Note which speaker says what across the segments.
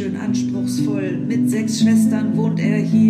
Speaker 1: schön anspruchsvoll. Mit sechs Schwestern wohnt er hier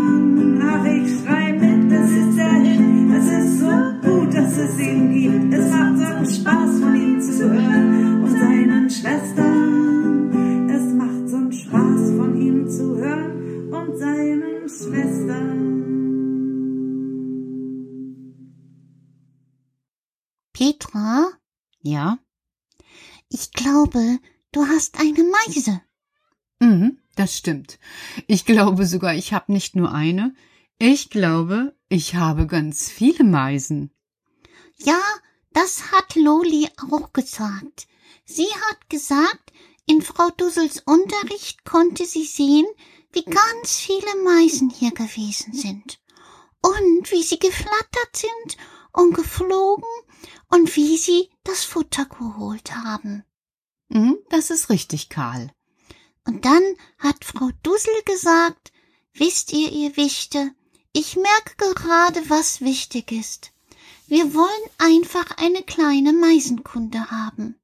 Speaker 2: Petra,
Speaker 3: Ja?
Speaker 2: ich glaube, du hast eine Meise.
Speaker 3: Mhm, das stimmt. Ich glaube sogar, ich habe nicht nur eine. Ich glaube, ich habe ganz viele Meisen.
Speaker 2: Ja, das hat Loli auch gesagt. Sie hat gesagt, in Frau Dussels Unterricht konnte sie sehen, wie ganz viele Meisen hier gewesen sind. Und wie sie geflattert sind und geflogen und wie sie das Futter geholt haben.
Speaker 3: Mhm, das ist richtig, Karl.
Speaker 2: Und dann hat Frau Dussel gesagt, wisst ihr, ihr Wichte, ich merke gerade, was wichtig ist. Wir wollen einfach eine kleine Meisenkunde haben.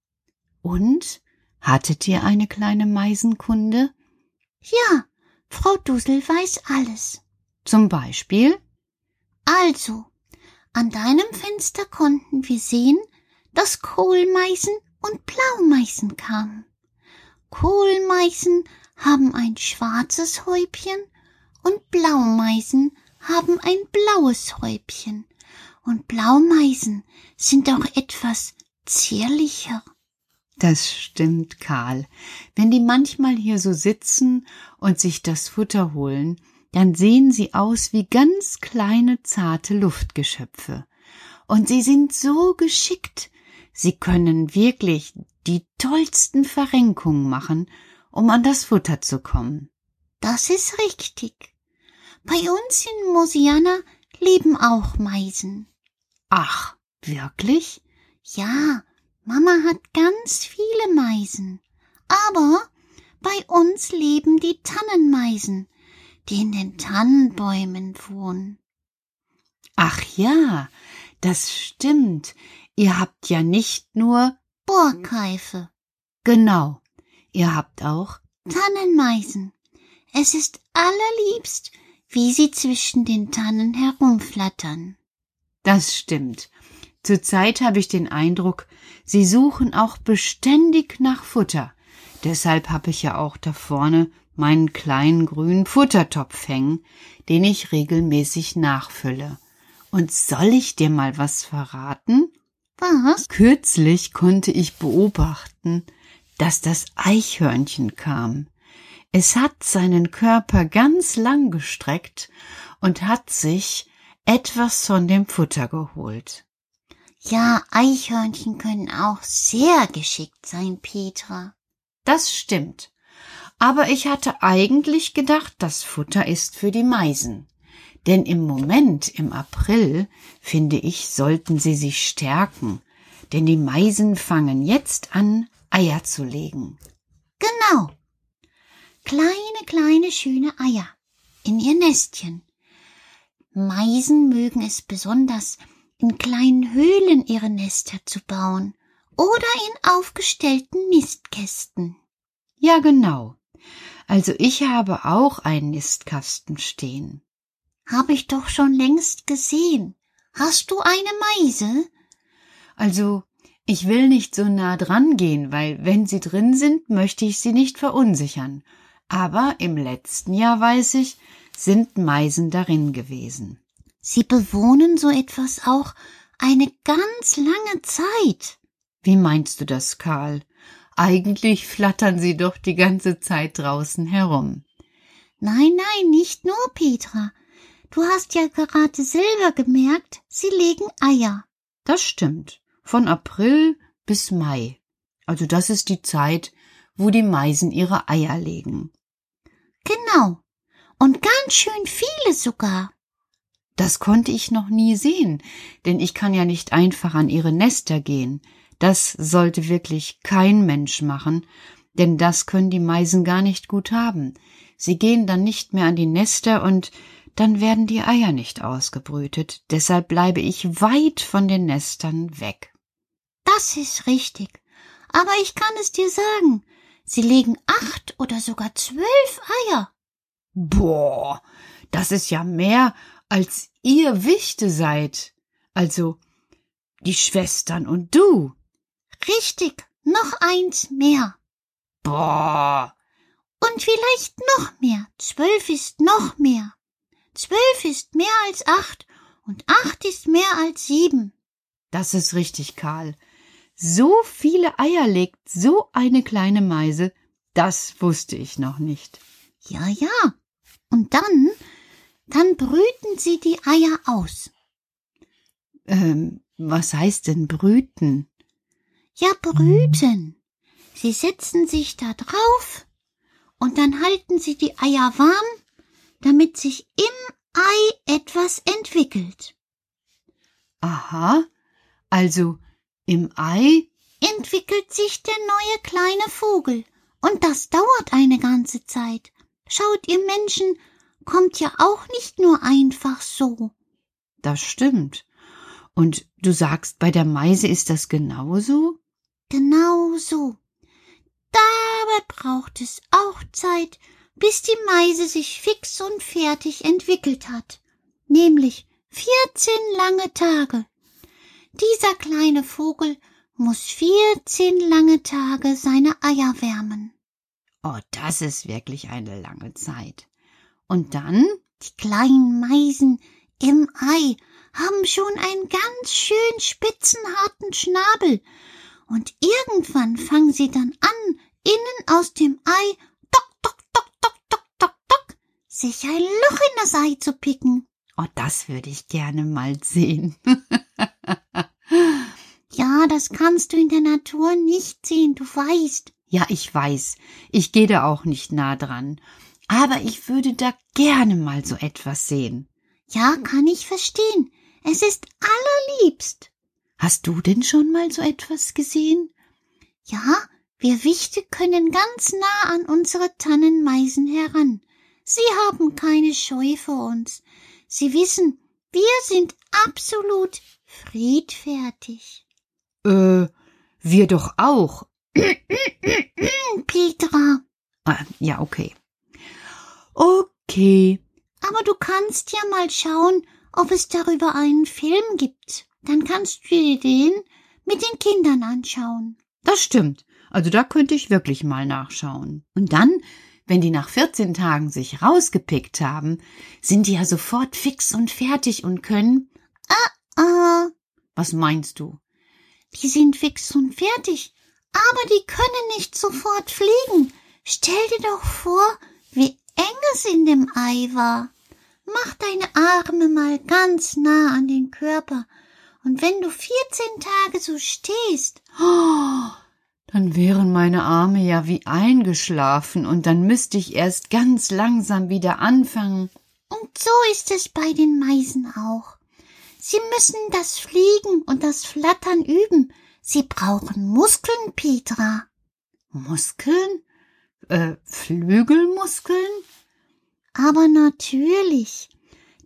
Speaker 3: Und? Hattet ihr eine kleine Meisenkunde?
Speaker 2: Ja, Frau Dussel weiß alles.
Speaker 3: Zum Beispiel?
Speaker 2: Also, an deinem Fenster konnten wir sehen, dass Kohlmeisen und Blaumeisen kamen. Kohlmeisen haben ein schwarzes Häubchen und Blaumeisen haben ein blaues Häubchen. Und Blaumeisen sind auch etwas zierlicher.
Speaker 3: Das stimmt, Karl. Wenn die manchmal hier so sitzen und sich das Futter holen, dann sehen sie aus wie ganz kleine, zarte Luftgeschöpfe. Und sie sind so geschickt. Sie können wirklich die tollsten Verrenkungen machen, um an das Futter zu kommen.
Speaker 2: Das ist richtig. Bei uns in Mosiana leben auch Meisen.
Speaker 3: Ach, wirklich?
Speaker 2: Ja, Mama hat ganz Meisen. Aber bei uns leben die Tannenmeisen, die in den Tannenbäumen wohnen.
Speaker 3: Ach ja, das stimmt. Ihr habt ja nicht nur
Speaker 2: Borkeife,
Speaker 3: genau, ihr habt auch
Speaker 2: Tannenmeisen. Es ist allerliebst, wie sie zwischen den Tannen herumflattern.
Speaker 3: Das stimmt. Zurzeit habe ich den Eindruck, sie suchen auch beständig nach Futter. Deshalb habe ich ja auch da vorne meinen kleinen grünen Futtertopf hängen, den ich regelmäßig nachfülle. Und soll ich dir mal was verraten?
Speaker 2: Was?
Speaker 3: Kürzlich konnte ich beobachten, dass das Eichhörnchen kam. Es hat seinen Körper ganz lang gestreckt und hat sich etwas von dem Futter geholt.
Speaker 2: Ja, Eichhörnchen können auch sehr geschickt sein, Petra.
Speaker 3: Das stimmt. Aber ich hatte eigentlich gedacht, das Futter ist für die Meisen. Denn im Moment, im April, finde ich, sollten sie sich stärken. Denn die Meisen fangen jetzt an, Eier zu legen.
Speaker 2: Genau. Kleine, kleine, schöne Eier in ihr Nestchen. Meisen mögen es besonders, in kleinen Höhlen ihre Nester zu bauen oder in aufgestellten Nistkästen.
Speaker 3: Ja, genau. Also ich habe auch einen Nistkasten stehen.
Speaker 2: Habe ich doch schon längst gesehen. Hast du eine Meise?
Speaker 3: Also, ich will nicht so nah dran gehen, weil wenn sie drin sind, möchte ich sie nicht verunsichern. Aber im letzten Jahr weiß ich, sind Meisen darin gewesen.
Speaker 2: Sie bewohnen so etwas auch eine ganz lange Zeit.
Speaker 3: Wie meinst du das, Karl? Eigentlich flattern sie doch die ganze Zeit draußen herum.
Speaker 2: Nein, nein, nicht nur, Petra. Du hast ja gerade selber gemerkt, sie legen Eier.
Speaker 3: Das stimmt. Von April bis Mai. Also das ist die Zeit, wo die Meisen ihre Eier legen.
Speaker 2: Genau. Und ganz schön viele sogar.
Speaker 3: Das konnte ich noch nie sehen, denn ich kann ja nicht einfach an ihre Nester gehen. Das sollte wirklich kein Mensch machen, denn das können die Meisen gar nicht gut haben. Sie gehen dann nicht mehr an die Nester und dann werden die Eier nicht ausgebrütet. Deshalb bleibe ich weit von den Nestern weg.
Speaker 2: Das ist richtig. Aber ich kann es dir sagen, sie legen acht oder sogar zwölf Eier.
Speaker 3: Boah, das ist ja mehr, als ihr Wichte seid. Also die Schwestern und du.
Speaker 2: Richtig, noch eins mehr.
Speaker 3: Boah.
Speaker 2: Und vielleicht noch mehr. Zwölf ist noch mehr. Zwölf ist mehr als acht und acht ist mehr als sieben.
Speaker 3: Das ist richtig, Karl. So viele Eier legt so eine kleine Meise, das wusste ich noch nicht.
Speaker 2: Ja, ja. Und dann, dann brüten sie die Eier aus.
Speaker 3: Ähm, was heißt denn brüten?
Speaker 2: Ja, brüten. Sie setzen sich da drauf und dann halten sie die Eier warm damit sich im Ei etwas entwickelt.
Speaker 3: Aha, also im Ei
Speaker 2: entwickelt sich der neue kleine Vogel, und das dauert eine ganze Zeit. Schaut, ihr Menschen, kommt ja auch nicht nur einfach so.
Speaker 3: Das stimmt. Und du sagst, bei der Meise ist das genauso?
Speaker 2: Genau so. Dabei braucht es auch Zeit, bis die Meise sich fix und fertig entwickelt hat, nämlich vierzehn lange Tage. Dieser kleine Vogel muss vierzehn lange Tage seine Eier wärmen.
Speaker 3: Oh, das ist wirklich eine lange Zeit. Und dann?
Speaker 2: Die kleinen Meisen im Ei haben schon einen ganz schön spitzenharten Schnabel, und irgendwann fangen sie dann an, innen aus dem Ei sich ein Loch in das Ei zu picken.
Speaker 3: Oh, das würde ich gerne mal sehen.
Speaker 2: ja, das kannst du in der Natur nicht sehen, du weißt.
Speaker 3: Ja, ich weiß. Ich gehe da auch nicht nah dran. Aber ich würde da gerne mal so etwas sehen.
Speaker 2: Ja, kann ich verstehen. Es ist allerliebst.
Speaker 3: Hast du denn schon mal so etwas gesehen?
Speaker 2: Ja, wir Wichte können ganz nah an unsere Tannenmeisen heran. Sie haben keine Scheu vor uns. Sie wissen, wir sind absolut friedfertig.
Speaker 3: Äh, wir doch auch.
Speaker 2: Petra.
Speaker 3: Ah, ja, okay. Okay.
Speaker 2: Aber du kannst ja mal schauen, ob es darüber einen Film gibt. Dann kannst du dir den mit den Kindern anschauen.
Speaker 3: Das stimmt. Also da könnte ich wirklich mal nachschauen. Und dann wenn die nach 14 Tagen sich rausgepickt haben, sind die ja sofort fix und fertig und können.
Speaker 2: Ah, ah.
Speaker 3: Was meinst du?
Speaker 2: Die sind fix und fertig, aber die können nicht sofort fliegen. Stell dir doch vor, wie eng es in dem Ei war. Mach deine Arme mal ganz nah an den Körper, und wenn du 14 Tage so stehst,
Speaker 3: oh, dann wären meine Arme ja wie eingeschlafen und dann müsste ich erst ganz langsam wieder anfangen.
Speaker 2: Und so ist es bei den Meisen auch. Sie müssen das Fliegen und das Flattern üben. Sie brauchen Muskeln, Petra.
Speaker 3: Muskeln? Äh, Flügelmuskeln?
Speaker 2: Aber natürlich.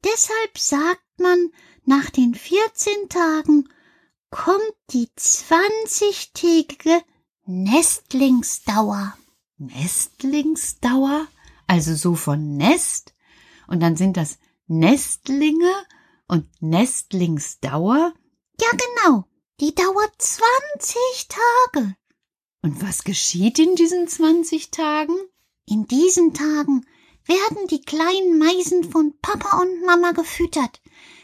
Speaker 2: Deshalb sagt man, nach den 14 Tagen kommt die 20-tägige Nestlingsdauer.
Speaker 3: Nestlingsdauer? Also so von Nest? Und dann sind das Nestlinge und Nestlingsdauer?
Speaker 2: Ja, genau. Die dauert 20 Tage.
Speaker 3: Und was geschieht in diesen 20 Tagen?
Speaker 2: In diesen Tagen werden die kleinen Meisen von Papa und Mama gefüttert.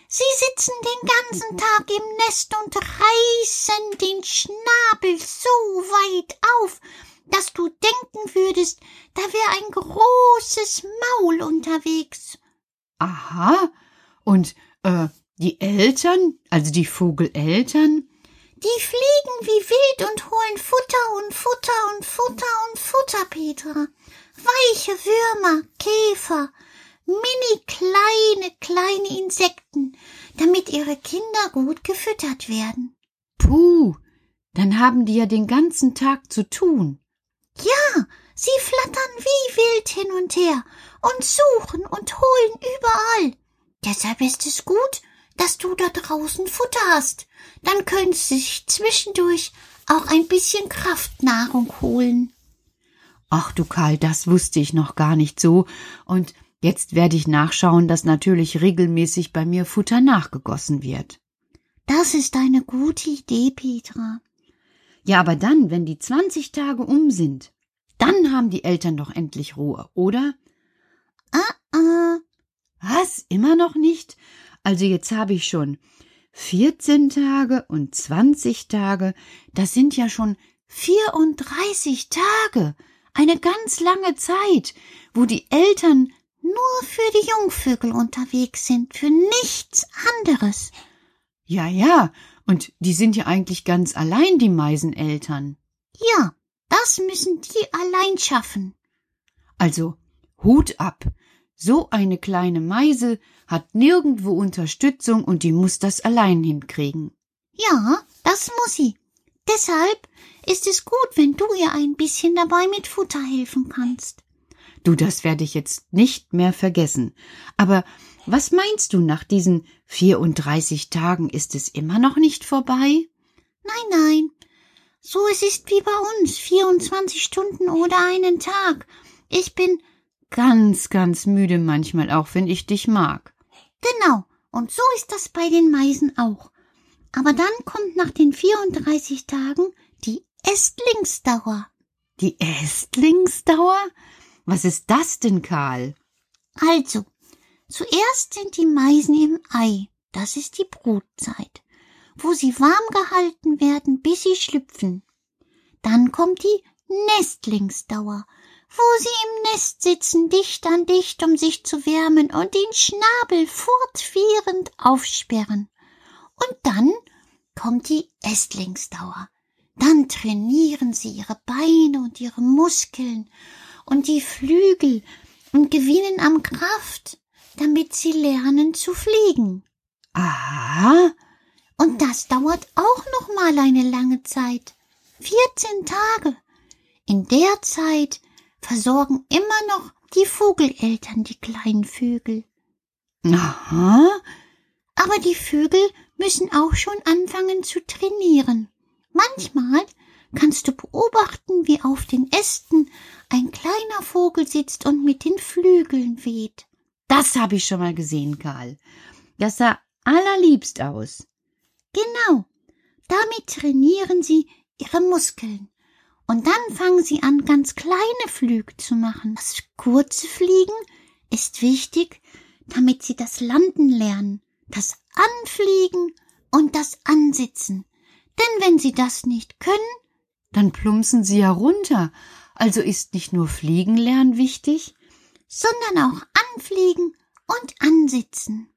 Speaker 2: Sie sitzen den ganzen Tag im Nest und reißen den Schnabel so weit auf, dass du denken würdest, da wäre ein großes Maul unterwegs.
Speaker 3: Aha. Und äh, die Eltern, also die Vogeleltern?
Speaker 2: Die fliegen wie wild und holen Futter und Futter und Futter und Futter, Petra. Weiche Würmer, Käfer, mini kleine, kleine Insekten, damit ihre Kinder gut gefüttert werden.
Speaker 3: Puh, dann haben die ja den ganzen Tag zu tun.
Speaker 2: Ja, sie flattern wie wild hin und her und suchen und holen überall. Deshalb ist es gut, dass du da draußen Futter hast. Dann können sie sich zwischendurch auch ein bisschen Kraftnahrung holen.
Speaker 3: Ach du Karl, das wusste ich noch gar nicht so. Und jetzt werde ich nachschauen, dass natürlich regelmäßig bei mir Futter nachgegossen wird.
Speaker 2: Das ist eine gute Idee, Petra.
Speaker 3: Ja, aber dann, wenn die 20 Tage um sind, dann haben die Eltern doch endlich Ruhe, oder?
Speaker 2: Ah, ah.
Speaker 3: Was? Immer noch nicht? Also jetzt habe ich schon 14 Tage und 20 Tage. Das sind ja schon 34 Tage. Eine ganz lange Zeit, wo die Eltern
Speaker 2: nur für die Jungvögel unterwegs sind, für nichts anderes.
Speaker 3: Ja, ja, und die sind ja eigentlich ganz allein, die Meiseneltern.
Speaker 2: Ja, das müssen die allein schaffen.
Speaker 3: Also, Hut ab. So eine kleine Meise hat nirgendwo Unterstützung und die muss das allein hinkriegen.
Speaker 2: Ja, das muss sie. Deshalb ist es gut, wenn du ihr ein bisschen dabei mit Futter helfen kannst.
Speaker 3: Du, das werde ich jetzt nicht mehr vergessen. Aber was meinst du, nach diesen 34 Tagen ist es immer noch nicht vorbei?
Speaker 2: Nein, nein. So es ist wie bei uns, 24 Stunden oder einen Tag. Ich bin
Speaker 3: ganz, ganz müde manchmal, auch wenn ich dich mag.
Speaker 2: Genau, und so ist das bei den Meisen auch. Aber dann kommt nach den 34 Tagen die Ästlingsdauer.
Speaker 3: Die Ästlingsdauer? Was ist das denn, Karl?
Speaker 2: Also, zuerst sind die Meisen im Ei. Das ist die Brutzeit, wo sie warm gehalten werden, bis sie schlüpfen. Dann kommt die Nestlingsdauer, wo sie im Nest sitzen, dicht an dicht, um sich zu wärmen und den Schnabel fortwährend aufsperren. Und dann kommt die Ästlingsdauer. Dann trainieren sie ihre Beine und ihre Muskeln und die Flügel und gewinnen an Kraft, damit sie lernen zu fliegen.
Speaker 3: Aha.
Speaker 2: Und das dauert auch noch mal eine lange Zeit. Vierzehn Tage. In der Zeit versorgen immer noch die Vogeleltern die kleinen Vögel.
Speaker 3: Aha.
Speaker 2: Aber die Vögel müssen auch schon anfangen zu trainieren. Manchmal kannst du beobachten, wie auf den Ästen ein kleiner Vogel sitzt und mit den Flügeln weht.
Speaker 3: Das habe ich schon mal gesehen, Karl. Das sah allerliebst aus.
Speaker 2: Genau. Damit trainieren sie ihre Muskeln. Und dann fangen sie an, ganz kleine Flüge zu machen. Das kurze Fliegen ist wichtig, damit sie das Landen lernen, das Anfliegen und das Ansitzen. Denn wenn sie das nicht können,
Speaker 3: dann plumpsen sie ja runter. Also ist nicht nur Fliegen lernen wichtig,
Speaker 2: sondern auch Anfliegen und Ansitzen.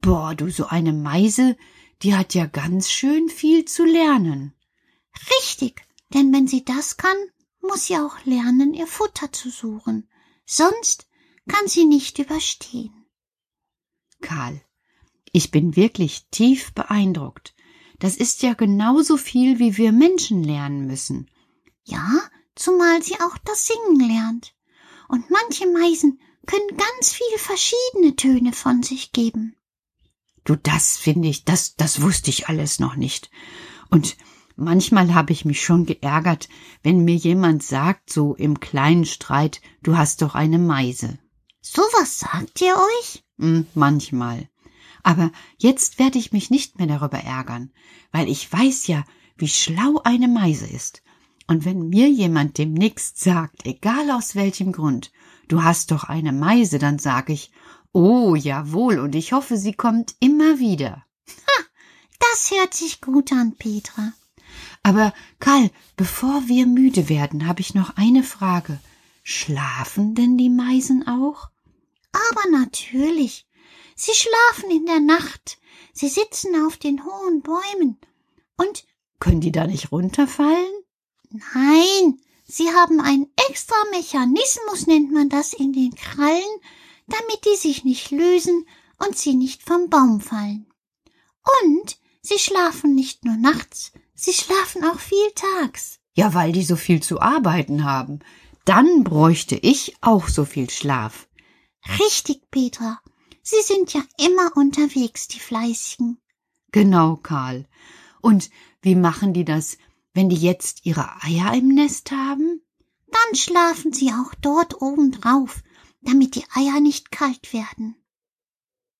Speaker 3: Boah, du so eine Meise, die hat ja ganz schön viel zu lernen.
Speaker 2: Richtig, denn wenn sie das kann, muss sie auch lernen, ihr Futter zu suchen. Sonst kann sie nicht überstehen.
Speaker 3: Karl, ich bin wirklich tief beeindruckt. Das ist ja genauso viel, wie wir Menschen lernen müssen.
Speaker 2: Ja, zumal sie auch das Singen lernt. Und manche Meisen können ganz viel verschiedene Töne von sich geben.
Speaker 3: Du, das finde ich, das, das wusste ich alles noch nicht. Und manchmal habe ich mich schon geärgert, wenn mir jemand sagt, so im kleinen Streit, du hast doch eine Meise.
Speaker 2: So was sagt ihr euch?
Speaker 3: Hm, manchmal. Aber jetzt werde ich mich nicht mehr darüber ärgern, weil ich weiß ja, wie schlau eine Meise ist. Und wenn mir jemand demnächst sagt, egal aus welchem Grund, du hast doch eine Meise, dann sag ich, oh jawohl, und ich hoffe, sie kommt immer wieder.
Speaker 2: Ha, das hört sich gut an, Petra.
Speaker 3: Aber Karl, bevor wir müde werden, habe ich noch eine Frage. Schlafen denn die Meisen auch?
Speaker 2: Aber natürlich. Sie schlafen in der Nacht. Sie sitzen auf den hohen Bäumen. Und
Speaker 3: können die da nicht runterfallen?
Speaker 2: Nein, sie haben einen extra Mechanismus, nennt man das, in den Krallen, damit die sich nicht lösen und sie nicht vom Baum fallen. Und sie schlafen nicht nur nachts, sie schlafen auch viel tags.
Speaker 3: Ja, weil die so viel zu arbeiten haben. Dann bräuchte ich auch so viel Schlaf.
Speaker 2: Richtig, Petra. Sie sind ja immer unterwegs, die Fleißigen.
Speaker 3: Genau, Karl. Und wie machen die das, wenn die jetzt ihre Eier im Nest haben?
Speaker 2: Dann schlafen sie auch dort oben drauf, damit die Eier nicht kalt werden.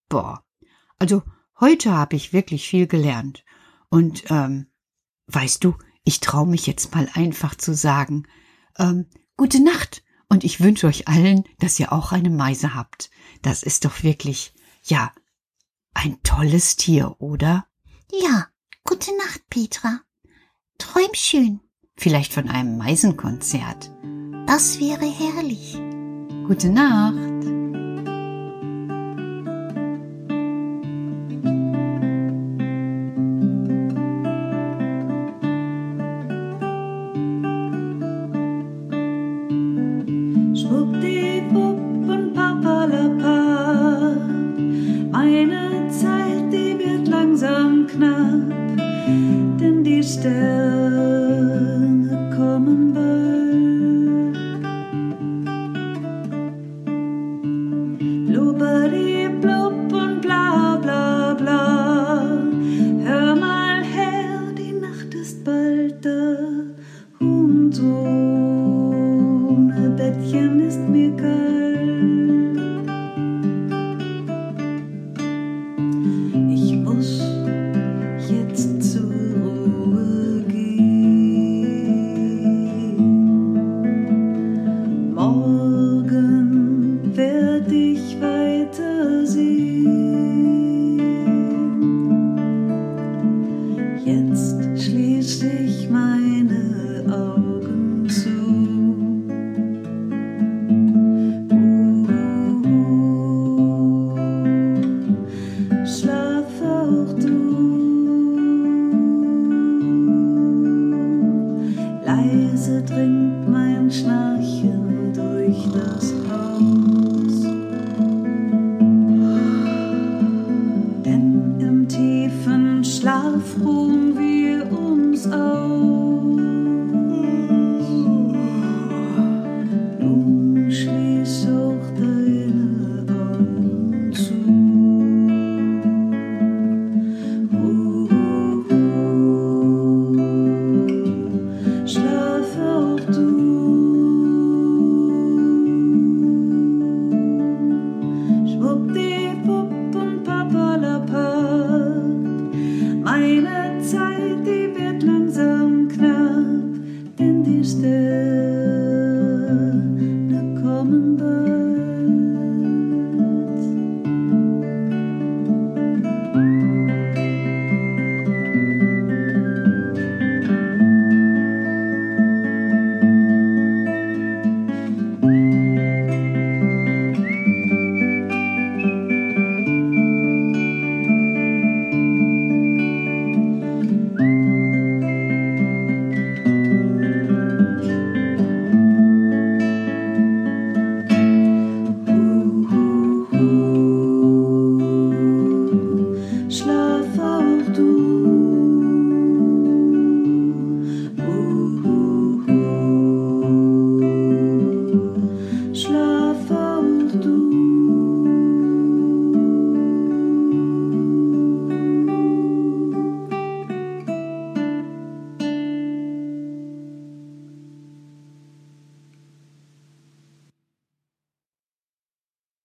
Speaker 3: Boah, also heute habe ich wirklich viel gelernt. Und ähm, weißt du, ich traue mich jetzt mal einfach zu sagen, ähm, gute Nacht und ich wünsche euch allen, dass ihr auch eine Meise habt. Das ist doch wirklich, ja, ein tolles Tier, oder?
Speaker 2: Ja, gute Nacht, Petra. Träum schön.
Speaker 3: Vielleicht von einem Meisenkonzert.
Speaker 2: Das wäre herrlich.
Speaker 3: Gute Nacht.
Speaker 1: Meine Zeit